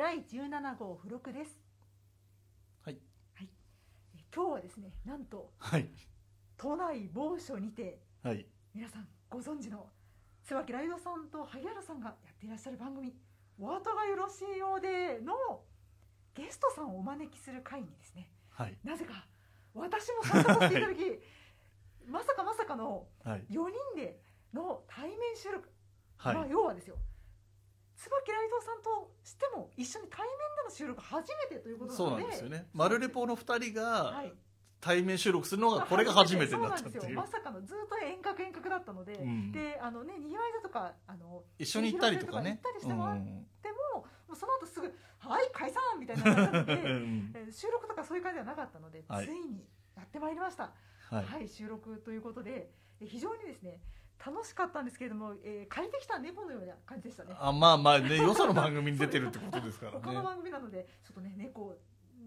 第17号付録です。はい、はい、え今日はですねなんとはい。都内某所にてはい。皆さんご存知の椿ライドさんと萩原さんがやっていらっしゃる番組「お後がよろしいようで」のゲストさんをお招きする会にですねはい。なぜか私も参加させていただき まさかまさかのはい。4人での対面収録、はい、まあ要はですよ椿ライドさんとしても一緒に対面での収録初めてということなので。そうなんですよね。マルレポの2人がはい。対面収録するのがこれが初めてだったってそうなんですいうよ。まさかのずっと遠隔遠隔だったので、うん。であのねにぎわい座とかあの一緒に行ったりとかね。行ったりしてもらっうん。ても、もうその後すぐ「はい解散!」みたいな感じなので う収録とかそういう感じではなかったので、はい。ついにやってまいりました。はい、はい、収録ということでえー非常にですね楽しかったんですけれども、えー借りてきた猫のような感じでしたね。あまあまあねよその番組に出てるってことですからね。他の番組なのでちょっとね猫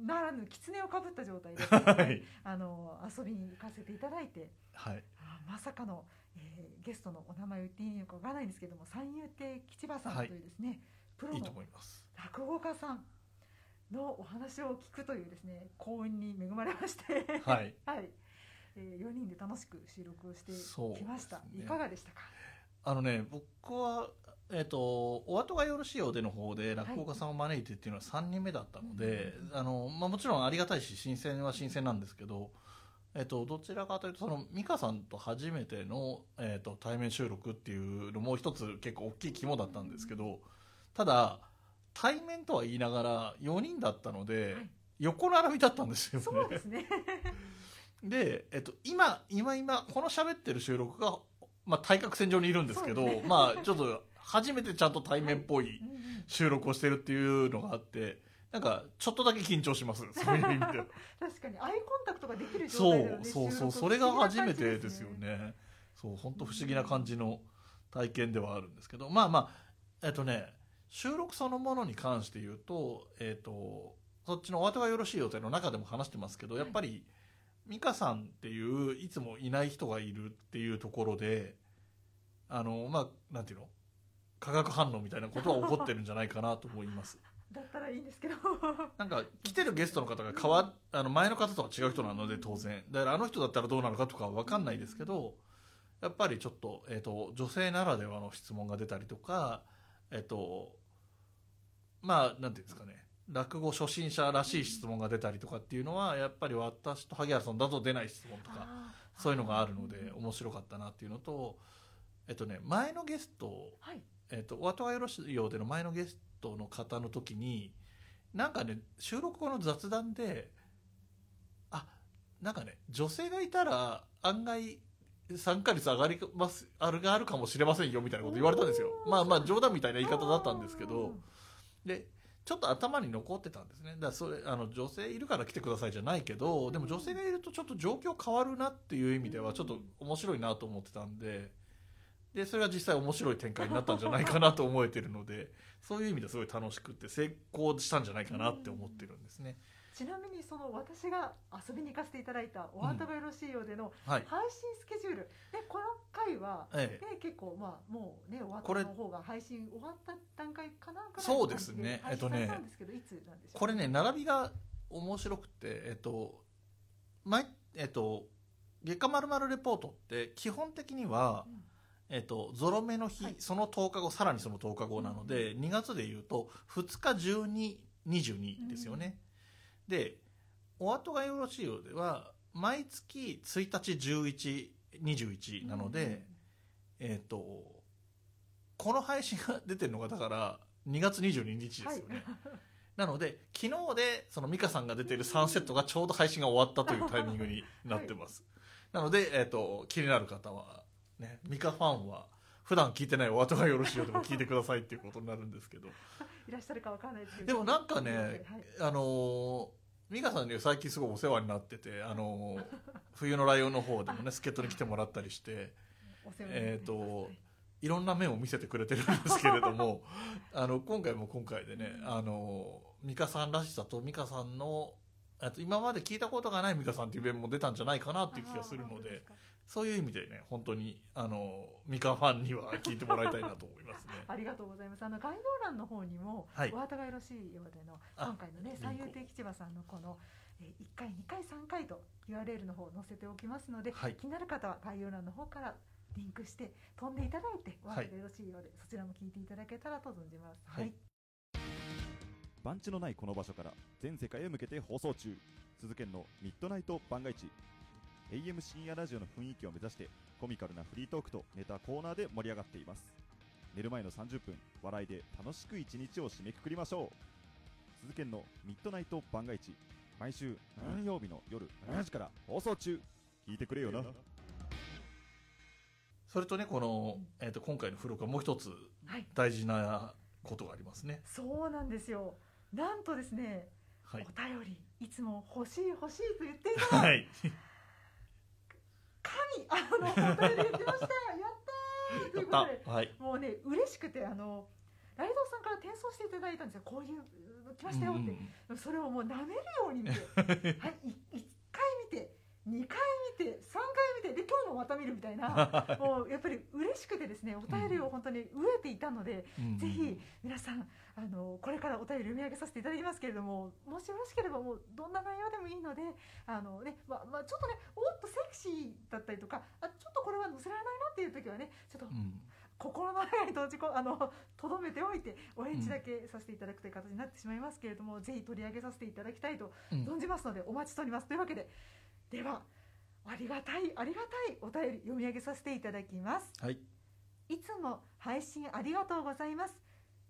ならぬ狐をかぶった状態で、はい。あの遊びに行かせていただいてはい。あまさかの、えーゲストのお名前を言っていいのかわからないんですけども三遊亭吉場さんはいというですね、プロいいとの思います。落語家さんのお話を聞くというですね幸運に恵まれまして。はい。はい、えー、4人で楽しく収録をしてきました、ねいかがでしたか？あのね僕はえっ、とお後がよろしいようでの方で落語家さんを招いてっていうのは3人目だったので、うんあのまあ、もちろんありがたいし新鮮は新鮮なんですけど、えっとどちらかというとその美香さんと初めての、えっと対面収録っていうのも一つ結構大きい肝だったんですけどただ対面とは言いながら4人だったので、はい。横並びだったんですよね。そうですねで、えっと、今今今この喋ってる収録が、まあ、対角線上にいるんですけどね。まあちょっと初めてちゃんと対面っぽい収録をしてるっていうのがあってなんかちょっとだけ緊張します。そういう意味で。は確かにアイコンタクトができる状そう態でのねそうそう収録それが初めてですよね。そう本当不思議な感じの体験ではあるんですけど。まあまあえっとね収録そのものに関して言うとえっとそっちのお後がよろしい予定の中でも話してますけどやっぱり美香さんっていういつもいない人がいるっていうところであのまあなんていうの？化学反応みたいなことは起こってるんじゃないかなと思います。だったらいいんですけど。なんか来てるゲストの方が変わあの前の方とは違う人なので当然。だからあの人だったらどうなのかとかは分かんないですけどやっぱりちょっと,、えー、と女性ならではの質問が出たりとかえっ、とまあなんていうんですかね落語初心者らしい質問が出たりとかっていうのはやっぱり私と萩原さんだと出ない質問とかそういうのがあるので面白かったなっていうのとえっとね前のゲストはい。えっとお後がよろしいようでの前のゲストの方の時になんかね収録後の雑談であなんかね女性がいたら案外参加率上がりますあるがあるかもしれませんよみたいなこと言われたんですよ。まあまあ冗談みたいな言い方だったんですけうどでちょっと頭に残ってたんですねだからそれあの女性いるから来てくださいじゃないけどでも女性がいるとちょっと状況変わるなっていう意味ではちょっと面白いなと思ってたんででそれが実際面白い展開になったんじゃないかなと思えてるのでそういう意味ですごい楽しくって成功したんじゃないかなって思ってるんですね。ちなみにその私が遊びに行かせていただいたお後がよろしいようでのはい、配信スケジュール。でこの回はええ。ね、結構まあもうね終わったこれの方が配信終わった段階かなぐらいのそうですね。えっとねこれね並びが面白くてえっと毎えっと月刊まるまるレポートって基本的には、うん。えっと、ゾロ目の日、はい。その10日後さらにその10日後なので、2月でいうと2日1222ですよね、でお後がよろしいようでは毎月1日1121なので、えっとこの配信が出てるのがだから2月22日ですよね、はい。なので昨日でその美香さんが出ている3セットがちょうど配信が終わったというタイミングになってます、なので、えっと気になる方はね美香ファンは普段聞いてないお後がよろしいようでも聞いてくださいっていうことになるんですけど。いらっしゃるかわからないですけど。でもなんかね、はい。あのー美香さんには最近すごいお世話になってて、あのー冬のライオンの方でもね 助っ人に来てもらったりしてえーとはいいろんな面を見せてくれてるんですけれども あの今回も今回でねあの美香さんらしさと美香さんのあと今まで聞いたことがない美香さんっていう面も出たんじゃないかなっていう気がするのでそういう意味でね本当にあのミカファンには聞いてもらいたいなと思いますね。ありがとうございます。あの概要欄の方にも、はい。お後がよろしいようでのあ今回のね三遊亭吉場さんのこの、えー、1回2回3回と URL の方を載せておきますので、はい。気になる方は概要欄の方からリンクして飛んでいただいてお後がはい。よろしいようで、そちらも聞いていただけたらと存じます。はい。番地のないこの場所から全世界へ向けて放送中。鈴研のミッドナイト番外地 AM 深夜ラジオの雰囲気を目指してコミカルなフリートークとネタコーナーで盛り上がっています。寝る前の30分笑いで楽しく一日を締めくくりましょう。鈴研のミッドナイト番外地毎週何曜日の夜7時から放送中。聞いてくれよな。それとねこの、えー、と今回の付録はもう一つはい、大事なことがありますね。そうなんですよ。なんとですね、はい。お便りいつも欲しい欲しいと言っていた。はい神あのお便りが来ました。やったーということで。はい。もうね嬉しくてあのライドウさんから転送していただいたんですよ。こういうう来ましたよって、それをもう舐めるように見て。はいい1回見て2回見て3回見てで今日もまた見るみたいな。もうやっぱり嬉しくてですねお便りを本当に飢えていたので、うん。ぜひ皆さんあのこれからお便り読み上げさせていただきますけれどももしよろしければもうどんな内容でもいいのであの、ねまあまあ、ちょっとねおっとセクシーだったりとかあちょっとこれは載せられないなっていう時はねちょっとうん。心の中に閉じこあの留めておいてお返事だけさせていただくという形になってしまいますけれども、ぜひ取り上げさせていただきたいとうん。存じますのでお待ちしております。というわけでではありがたいありがたいお便り読み上げさせていただきます。はい。いつも配信ありがとうございます。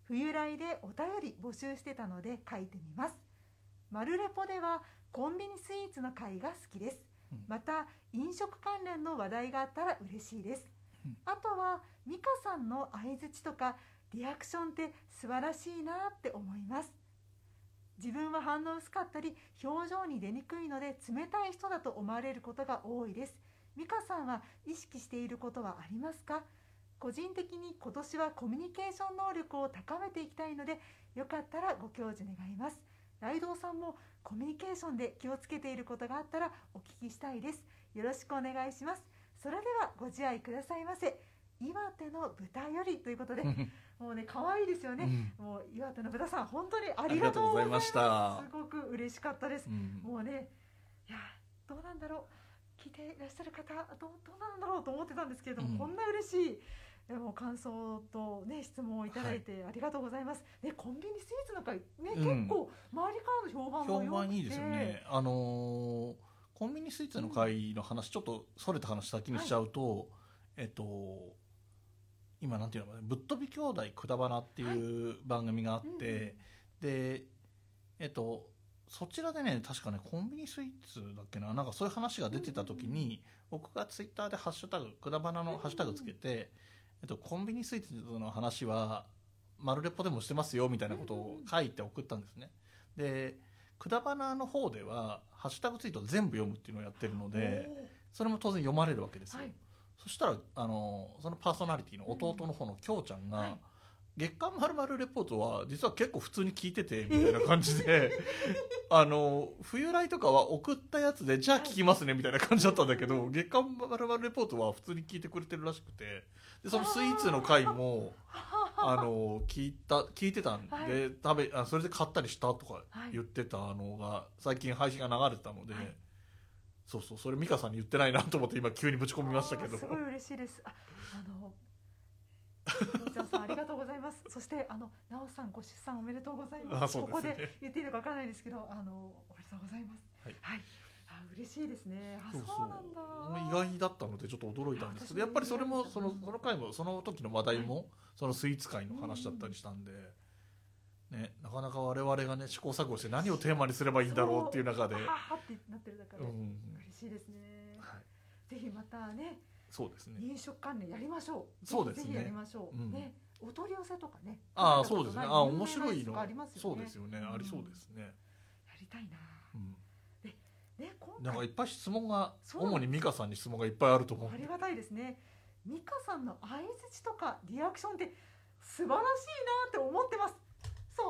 冬来でお便り募集してたので書いてみます。マルレポではコンビニスイーツの会が好きです。うん。また飲食関連の話題があったら嬉しいです。うん。あとは美香さんの相づちとかリアクションって素晴らしいなって思います自分は反応薄かったり表情に出にくいので冷たい人だと思われることが多いです。美香さんは意識していることはありますか？個人的に今年はコミュニケーション能力を高めていきたいのでよかったらご教授願います。ライドウさんもコミュニケーションで気をつけていることがあったらお聞きしたいです。よろしくお願いします。それではご自愛くださいませ。岩手の豚よりということで もうね可愛いですよね、もう岩手の豚さん本当にありがとうございました。すごく嬉しかったです。うん。もうねいやどうなんだろう。聞いていらっしゃる方どうどうなんだろうと思ってたんですけれども、うん。こんな嬉しいでも感想とね質問をいただいてありがとうございます。ねコンビニスイーツの会ね、うん。結構周りからの評判も良評判いいですよね。あのーコンビニスイーツの会の話、ちょっとそれた話先にしちゃうと、えっと今なんていうのかなぶっ飛び兄弟くだばなっていう番組があって、でえっとそちらでね確かねコンビニスイーツだっけななんかそういう話が出てた時に、僕がツイッターでハッシュタグくだばなのハッシュタグつけて、えっと、コンビニスイーツの話はマルレポでもしてますよみたいなことを書いて送ったんですね。でくだばなの方ではハッシュタグツイート全部読むっていうのをやってるのでそれも当然読まれるわけですよ、はいそしたらあのそのパーソナリティの弟の方のきょうちゃんが、はい。月刊まるまるレポートは実は結構普通に聞いててみたいな感じで あの冬来とかは送ったやつでじゃあ聞きますねみたいな感じだったんだけど月刊まるまるレポートは普通に聞いてくれてるらしくて。でそのスイーツの回もあの聞いた聞いてたんで、はい。食べあそれで買ったりしたとかはい。言ってたのが最近配信が流れてたので、はいそうそうそれ美香さんに言ってないなと思って今急にぶち込みましたけどすごい嬉しいです。あ、あの。さんありがとうございます。そしてあのなおさんご出産おめでとうございます。ねここで言っていいのかわからないですけど、あのおめでとうございます。はいあ嬉しいですね。あ、そうなんだ。意外だったのでちょっと驚いたんですけどやっぱりそれもそのこの回もその時の話題もそのスイーツ界の話だったりしたんで、ね、なかなか我々がね試行錯誤して何をテーマにすればいいんだろうっていう中で、あはってなってる中で、うん嬉しいですね。はい、ぜひまたね、そうですね飲食関連やりましょう。そうですねぜひやりましょう。うんね、お取り寄せとかね。ああそうですねああ面白いのありますよね。そうですよね、うんありそうですね、やりたいな。うん、ね、今なんか回いっぱい質問が主に美香さんに質問がいっぱいあると思うありがたいですね。美香さんの相槌とかリアクションって素晴らしいなって思ってます。そん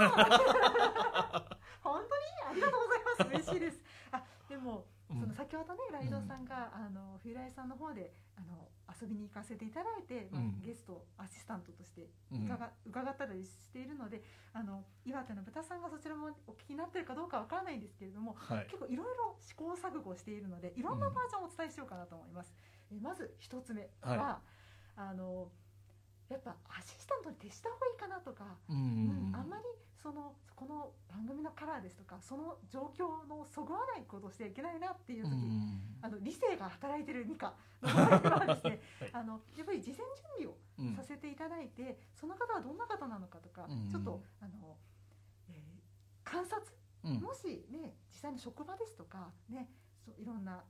な 本当にありがとうございます。嬉しいです。あ、でもうんその先ほどねライドさんが、あの冬来さんの方であの遊びに行かせていただいて、まあうんゲストアシスタントとしてうん。伺,、伺ったりしているのであの岩手の豚さんがそちらもお聞きになってるかどうかわからないんですけれどもはい。結構いろいろ試行錯誤しているのでいろんなバージョンをお伝えしようかなと思います。えまず一つ目は、はあのやっぱアシスタントに徹した方がいいかなとか、うんうんあんまりそのこの番組のカラーですとかその状況のそぐわないことをしてはいけないなっていうう時、んあの理性が働いてるミカの場合はですね、はい。あのやっぱり事前準備をうんさせていただいて、その方はどんな方なのかとか、うんちょっとあの、えー観察うん。もしね実際の職場ですとかねそういろんな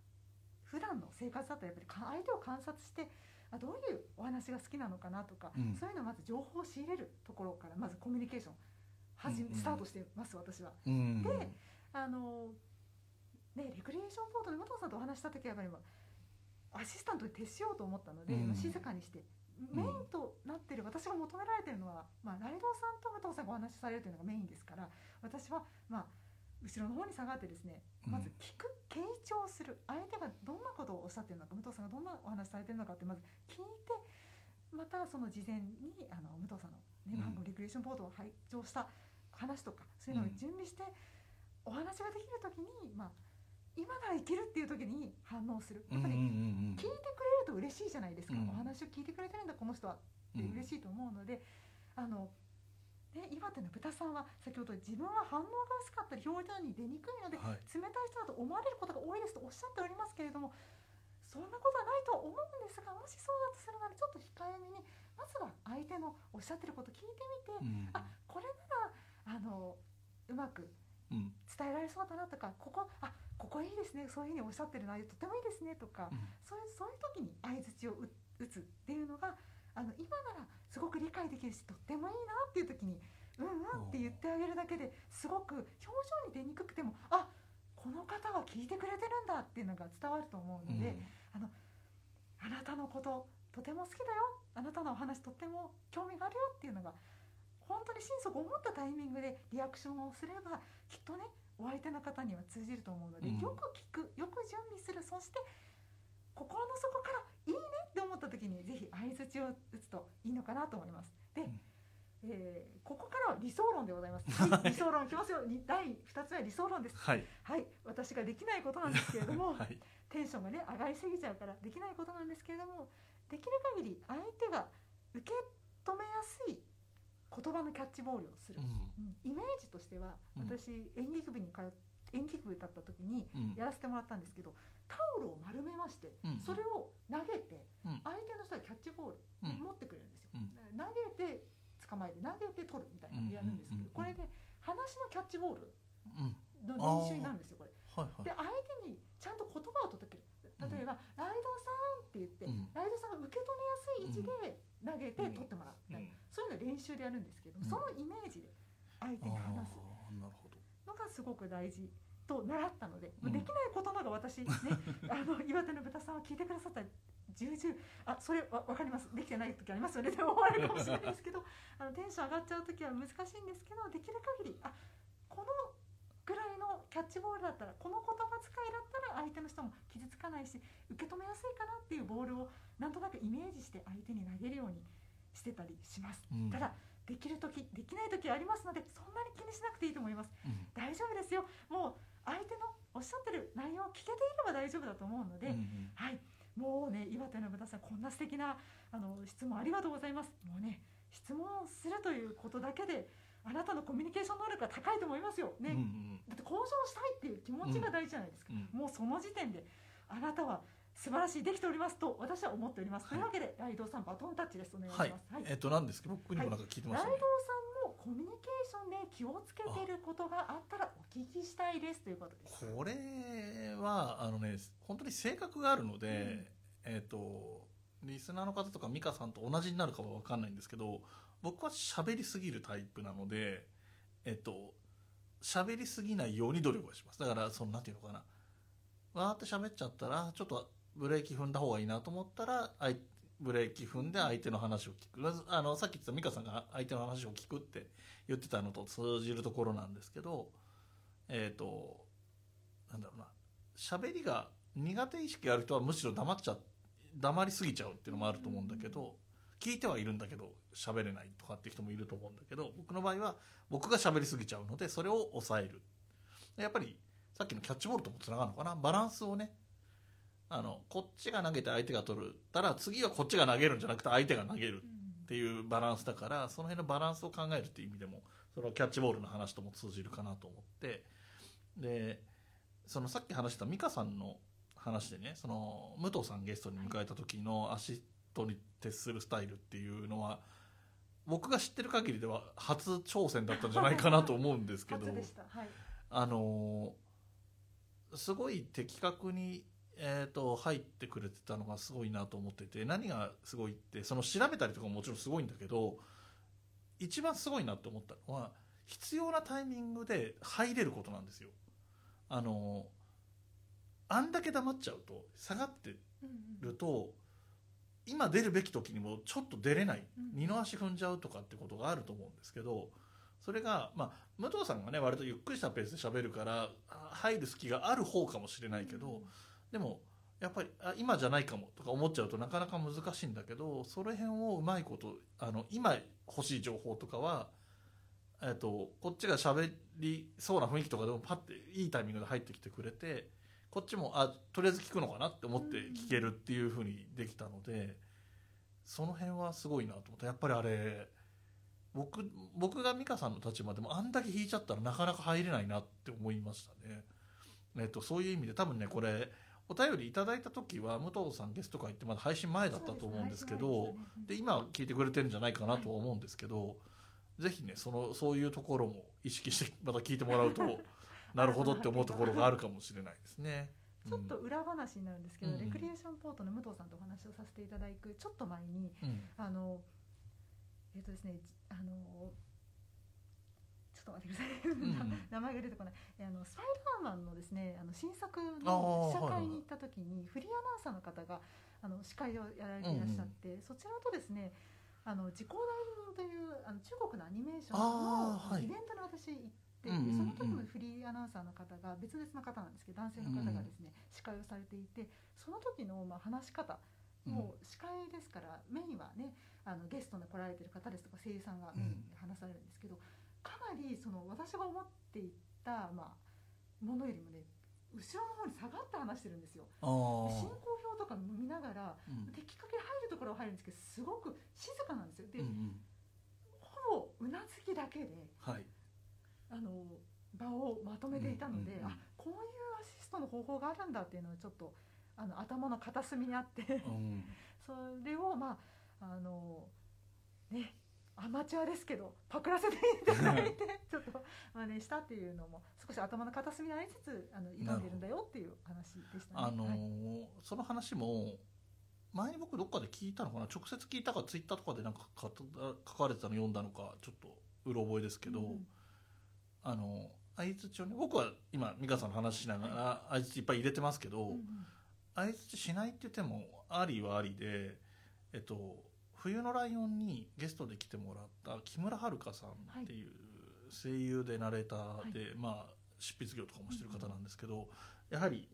普段の生活だったらやっぱりか相手を観察してあどういうお話が好きなのかなとか、うん。そういうのをまず情報を仕入れるところからまずコミュニケーション始めうんうん。スタートしてます私は。うんであのねレクリエーションボードで武藤さんとお話しした時はやっぱりアシスタントに徹しようと思ったので、うん。まあ静かにしてメインとなってる私が求められてるのは、まあ、ライドウさんと武藤さんがお話しされるというのがメインですから私はまあ後ろの方に下がってですねうん。まず聞く傾聴する。相手がどんなことをおっしゃってるのか武藤さんがどんなお話しされてるのかってまず聞いてまたその事前にあの武藤さんの、ね、うん。番組レクリエーションボードを拝聴した話とかそういうのを準備して、お話ができる時に、まあ、今ならいけるっていう時に反応する。やっぱり聞いてくれると嬉しいじゃないですか、うん。お話を聞いてくれてるんだこの人は。って嬉しいと思うので、あのね、岩手の豚さんは先ほど自分は反応が薄かったり表情に出にくいのではい。冷たい人だと思われることが多いですとおっしゃっておりますけれどもそんなことはないと思うんですがもしそうだとするならちょっと控えめにまずは相手のおっしゃってること聞いてみて、うん。あこれならあのうまくうん。伝えられそうだなとかここあここいいですねそういうふうにおっしゃってる内容とてもいいですねとか、うん。そういうそういう時に相づちを打打つっていうのがあの今ならすごく理解できるしとってもいいなっていう時に「うんうん」って言ってあげるだけですごく表情に出にくくてもあこの方は聞いてくれてるんだっていうのが伝わると思うので、あなたのこととても好きだよ。あなたのお話とっても興味があるよっていうのが本当に心底思ったタイミングでリアクションをすればきっとねお相手の方には通じると思うので、うん。よく聞くよく準備する。そして心の底から「いいね」思った時にぜひ相づちを打つといいのかなと思います。で、うん。えーここからは理想論でございます。はい、理想論いきますよ。に第2つ目は理想論です。はい。はい、私ができないことなんですけれども、はい。テンションがね上がりすぎちゃうからできないことなんですけれどもできる限り相手が受け止めやすい言葉のキャッチボールをする、ううん。イメージとしてはうん。私、演劇部に通っ演劇部だった時にん。やらせてもらったんですけどタオルを丸めましてうん。それを投げてうん。相手の人がキャッチボールうん。持ってくれるんですよ、うん。投げて捕まえて投げて取るみたいなのをやるんですけどこれで話のキャッチボールうん。の練習になるんですよこれ。はいはい。で相手にちゃんと言葉を届ける。例えば、ライドさんって言って、うん。ライドさんが受け止めやすい位置で投げてうん。取ってもらうみたいな、うん。そういうの練習でやるんですけどそのイメージで相手に話す。のがすごく大事と習ったので、うん。できないことのが私ね あの岩手の豚さんは聞いてくださったら重々あそれわ分かります。できてない時ありますよね。って思われるかもしれないですけど あのテンション上がっちゃう時は難しいんですけどできる限りあこのぐらいのキャッチボールだったらこの言葉遣いだったら相手の人も傷つかないし受け止めやすいかなっていうボールをなんとなくイメージして相手に投げるようにしてたりします、うん。ただできる時できない時ありますのでそんなに気にしなくていいと思います。うん。大丈夫ですよ。もう相手のおっしゃってる内容を聞けていれば大丈夫だと思うので、うんうん。はい。もうね岩手の豚さんこんな素敵なあの質問ありがとうございます。もうね質問をするということだけであなたのコミュニケーション能力が高いと思いますよ。ね、うんうんだって向上したいっていう気持ちが大事じゃないですか、うん。もうその時点であなたは素晴らしいできておりますと私は思っております、というわけでライドウさんバトンタッチです。お願いしはいます、はい。えっと何ですけど僕にもなんか聞いてまライドウしたねさんもコミュニケーションで気をつけてることがあったらお聞きしたいですということです。これはあのね本当に性格があるので、えっ、とリスナーの方とか美香さんと同じになるかは分かんないんですけど僕は喋りすぎるタイプなのでえっ、と喋りすぎないように努力をします。だからそのなんていうのかな。わーって喋っちゃったらちょっとブレーキ踏んだ方がいいなと思ったらブレーキ踏んで相手の話を聞く。あのさっき言った美香さんが相手の話を聞くって言ってたのと通じるところなんですけどえっ、となんだろうな。喋りが苦手意識ある人はむしろ黙っちゃ黙りすぎちゃうっていうのもあると思うんだけど、聞いてはいるんだけど喋れないとかって人もいると思うんだけど僕の場合は僕が喋りすぎちゃうのでそれを抑える。やっぱりさっきのキャッチボールともつながるのかな。バランスをねあのこっちが投げて相手が取る。たら次はこっちが投げるんじゃなくて相手が投げるっていうバランスだからその辺のバランスを考えるっていう意味でもそのキャッチボールの話とも通じるかなと思って。でそのさっき話した美香さんの話でねその武藤さんゲストに迎えた時のアシストに徹するスタイルっていうのは僕が知ってる限りでは初挑戦だったんじゃないかなと思うんですけど初でした。はい。あのすごい的確に、えー、と入ってくれてたのがすごいなと思ってて何がすごいってその調べたりとかももちろんすごいんだけど一番すごいなって思ったのは必要なタイミングで入れることなんですよ。あのあんだけ黙っちゃうと下がってると今出るべき時にもちょっと出れないうん二の足踏んじゃうとかってことがあると思うんですけどそれが、まあ、武藤さんがね割とゆっくりしたペースで喋るからあ入る隙がある方かもしれないけど、でもやっぱりあ今じゃないかもとか思っちゃうとなかなか難しいんだけどその辺をうまいことあの今欲しい情報とかは、えっとこっちが喋りそうな雰囲気とかでもパッていいタイミングで入ってきてくれてこっちもあとりあえず聞くのかなって思って聞けるっていう風にできたのでその辺はすごいなと思ってやっぱりあれ僕僕が美香さんの立場でもあんだけ弾いちゃったらなかなか入れないなって思いましたね。えっと、そういう意味で多分ねこれお便りいただいた時は武藤さんゲスト会ってまだ配信前だったと思うんですけどで今聞いてくれてるんじゃないかなとは思うんですけど、ぜひねそのそういうところも意識してまた聞いてもらうと なるほどって思うところがあるかもしれないですね。ちょっと裏話になるんですけど、うん。レクリエーションポートの武藤さんとお話をさせていただくちょっと前にうん、うんあのえっ、とですねじあのちょっと待ってください、ん名前が出てこない。えあのスパイダーマンのですねあの新作の試写会に行った時にフリーアナウンサーの方があの司会をやられていらっしゃって、そちらとですねあの時効代理人というあの中国のアニメーションのイベントに私行って、うんうんうん。その時のフリーアナウンサーの方が別々の方なんですけど男性の方がですね、司会をされていてその時のまあ話し方もう司会ですからメインはねあのゲストで来られてる方ですとか声優さんがメインで話されるんですけど、かなりその私が思っていた、まあ、ものよりもね後ろの方に下がって話してるんですよ。進ー行表とか見ながらうん的確に入るところは入るんですけどすごく静かなんですよ。で、うんうんほぼうなずきだけではいあの場をまとめていたので、うんうんうんあこういうアシストの方法があるんだっていうのはちょっとあの頭の片隅にあって。うん それをまああのねアマチュアですけどパクらせていただいてちょっと真似したっていうのも少し頭の片隅にありつつあの挑んでるんだよっていう話でしたね。あのはい。ーその話も前に僕どっかで聞いたのかな？直接聞いたかツイッターとかでなんか書書かれてたの読んだのかちょっとうろ覚えですけど、うんあの相づちをね僕は今美香さんの話しながら相づちいっぱい入れてますけど、相づちしないって言ってもありはありでえっと冬のライオンにゲストで来てもらった木村遥さんっていう声優でナレーターで、まあ執筆業とかもしてる方なんですけど、やはり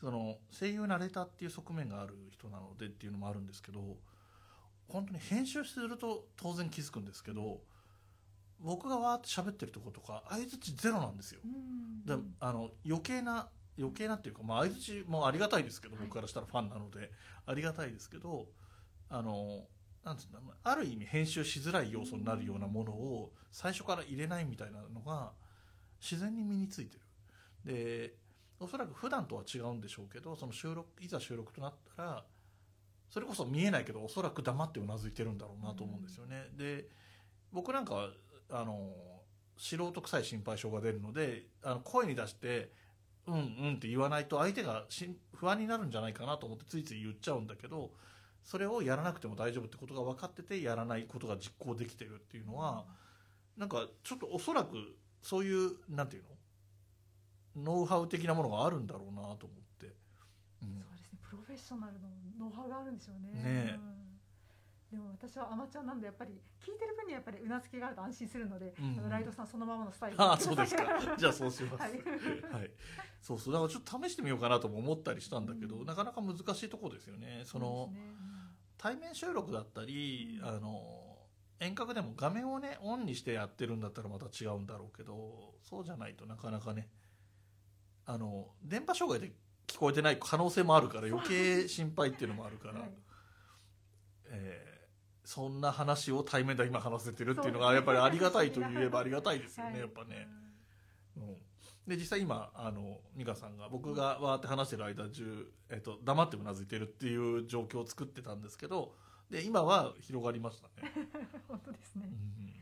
その声優ナレーターっていう側面がある人なのでっていうのもあるんですけど本当に編集すると当然気づくんですけど僕がわーって喋ってるとことか相づちゼロなんですよ。うんであの余計な余計なっていうか、まあ、相づちもありがたいですけど、はい僕からしたらファンなのでありがたいですけどあのなんつうんだある意味編集しづらい要素になるようなものを最初から入れないみたいなのが自然に身についてる。でおそらく普段とは違うんでしょうけどその収録いざ収録となったらそれこそ見えないけどおそらく黙ってうなずいてるんだろうなと思うんですよね、で僕なんかはあの素人臭い心配性が出るのであの声に出して「うんうん」って言わないと相手がし不安になるんじゃないかなと思ってついつい言っちゃうんだけどそれをやらなくても大丈夫ってことが分かっててやらないことが実行できてるっていうのはなんかちょっとおそらくそういうなんていうの？ノウハウ的なものがあるんだろうなと思って。うん。そうですね。プロフェッショナルのノウハウがあるんでしょうね。ねでも私はアマチュアなんでやっぱり聞いてる分にはやっぱりうなずきがあると安心するので、うんあのライドさんそのままのスタイルああそうですか。じゃあそうします。ははい。い、そうそう。だからちょっと試してみようかなとも思ったりしたんだけど、うん。なかなか難しいところですよね。そのね対面収録だったり、うん。あの遠隔でも画面をねオンにしてやってるんだったらまた違うんだろうけどそうじゃないとなかなかねあの電波障害で聞こえてない可能性もあるから余計心配っていうのもあるから、はい。えーそんな話を対面で今話せてるっていうのがやっぱりありがたいと言えばありがたいですよね、はい。やっぱね。うん、で実際今あの美香さんが僕がわーって話してる間中、えっと黙ってうなずいてるっていう状況を作ってたんですけどで今は広がりましたね。本当ですね、うん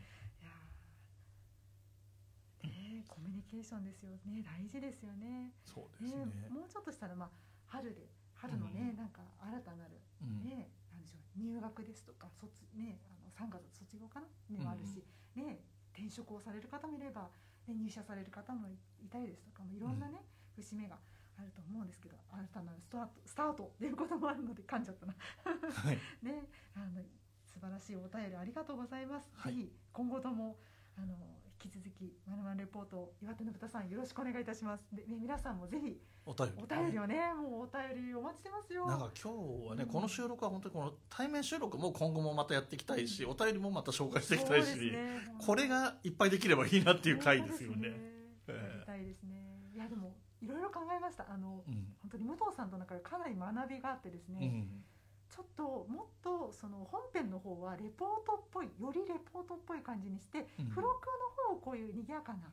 コミュニケーションですよね。大事ですよね。そうですね。ねもうちょっとしたらまあ春で春のね、うんなんか新たなるうん。ね、なんでしょう入学ですとか卒ねあの3月卒業かな？ねもあるし、ね転職をされる方もいれば、ね、入社される方もいたりですとかもいろんなね、節目があると思うんですけど新たなるスタートスタートということもあるので噛んじゃったな。はい。ねあの素晴らしいお便りありがとうございます、はい。ぜひ今後ともあの引き続き「まるまるレポート」岩手の豚さんよろしくお願いいたします。で、ね、皆さんもぜひお便りお便りをねもうお便りお待ちしてますよ。なんか今日はね、うん。この収録は本当にこの対面収録も今後もまたやっていきたいし、お便りもまた紹介していきたいし、ね。これがいっぱいできればいいなっていう回ですよね。本当ですええ。やりたいですね。いやでもいろいろ考えました。あのうん。本当に武藤さんとの中でかなり学びがあってですね、うん。ちょっともっとその本編の方はレポートっぽいよりレポートっぽい感じにして、うん。付録の方をこういう賑やかな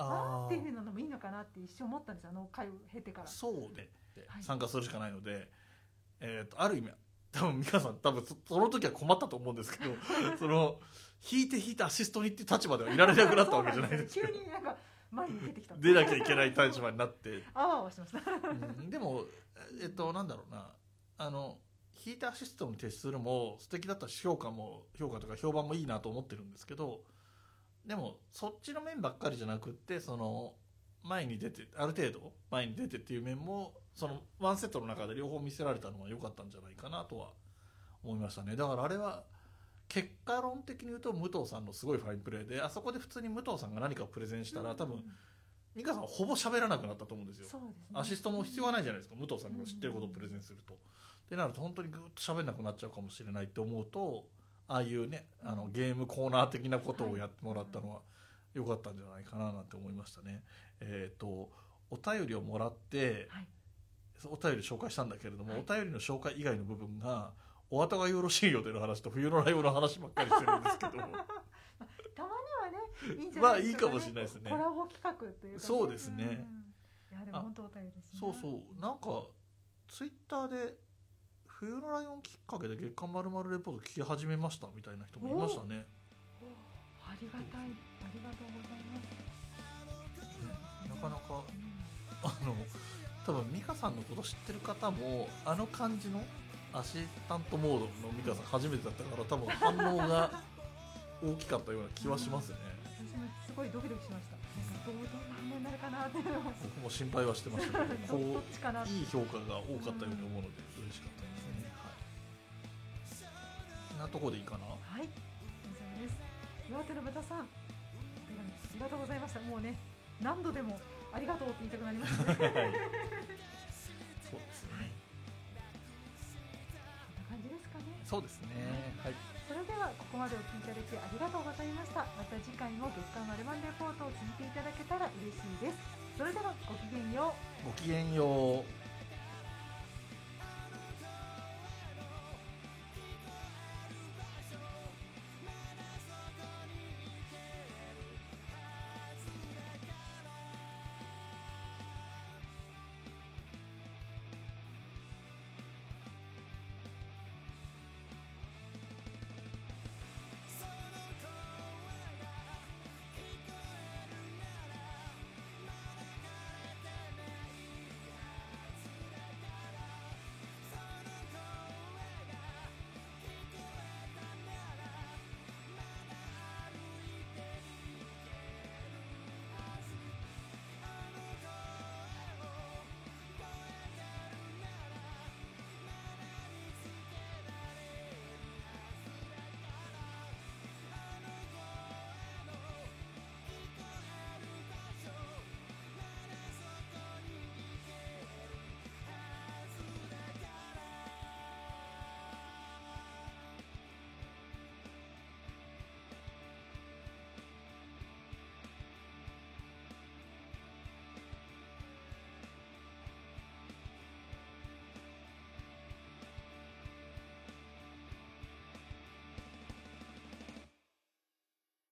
あー。っていうのもいいのかなって一瞬思ったんですよあの回を経てから。そうではい。参加するしかないので、えー、とある意味 多分美香さん多分そその時は困ったと思うんですけど その弾いて弾いてアシストにっていう立場ではいられなくなったわけじゃないですけど。急になんか前に出てきた。出なきゃいけない立場になって、あわあわしました。うん。でもえっとなんだろうな。あの弾いてアシストに徹するも素敵だったし評価も評価とか評判もいいなと思ってるんですけどでもそっちの面ばっかりじゃなくってその前に出てある程度前に出てっていう面もそのワンセットの中で両方見せられたのは良かったんじゃないかなとは思いましたね。だからあれは結果論的に言うと武藤さんのすごいファインプレーであそこで普通に武藤さんが何かをプレゼンしたら多分美香さんはほぼ喋らなくなったと思うんですよ。ね。アシストも必要はないじゃないですか。武藤さんが知ってることをプレゼンすると。ってなると本当にぐっと喋んなくなっちゃうかもしれないって思うとああいうねあのゲームコーナー的なことをやってもらったのは良かったんじゃないかななんて思いましたね。えっ、とお便りをもらってはい。お便り紹介したんだけれども、はい。お便りの紹介以外の部分がお後がよろしいよという話と冬のライブの話ばっかりしてるんですけど たまにはねいいんじゃまないですか、ね、あいいかもしれないですね。コラボ企画というか、ね、そうですね。ん。いやでも本当お便りですね。そうそう。なんかツイッターで冬のライオンきっかけで月刊まるまるレポート聞き始めましたみたいな人もいましたね。ありがたいありがとうございます。なかなかうんあの多分美香さんのこと知ってる方もあの感じのアシスタントモードの美香さん初めてだったから多分反応が大きかったような気はしますね。私もすごいドキドキしました。なんかどうどんな反応になるかなっていうのは僕も心配はしてましたけど こういい評価が多かったように思うので。嬉しなとこでいいかな。はい、以上です。岩手の豚さん、ありがとうございました。もうね、何度でもありがとうって言いたくなりましたね。そうですね。感じですかね。そうですね。はい。それではここまでお聞きいただきありがとうございました。また次回も月間マルマンレポートを聞いていただけたら嬉しいです。それではごきげんよう。ごきげんよう。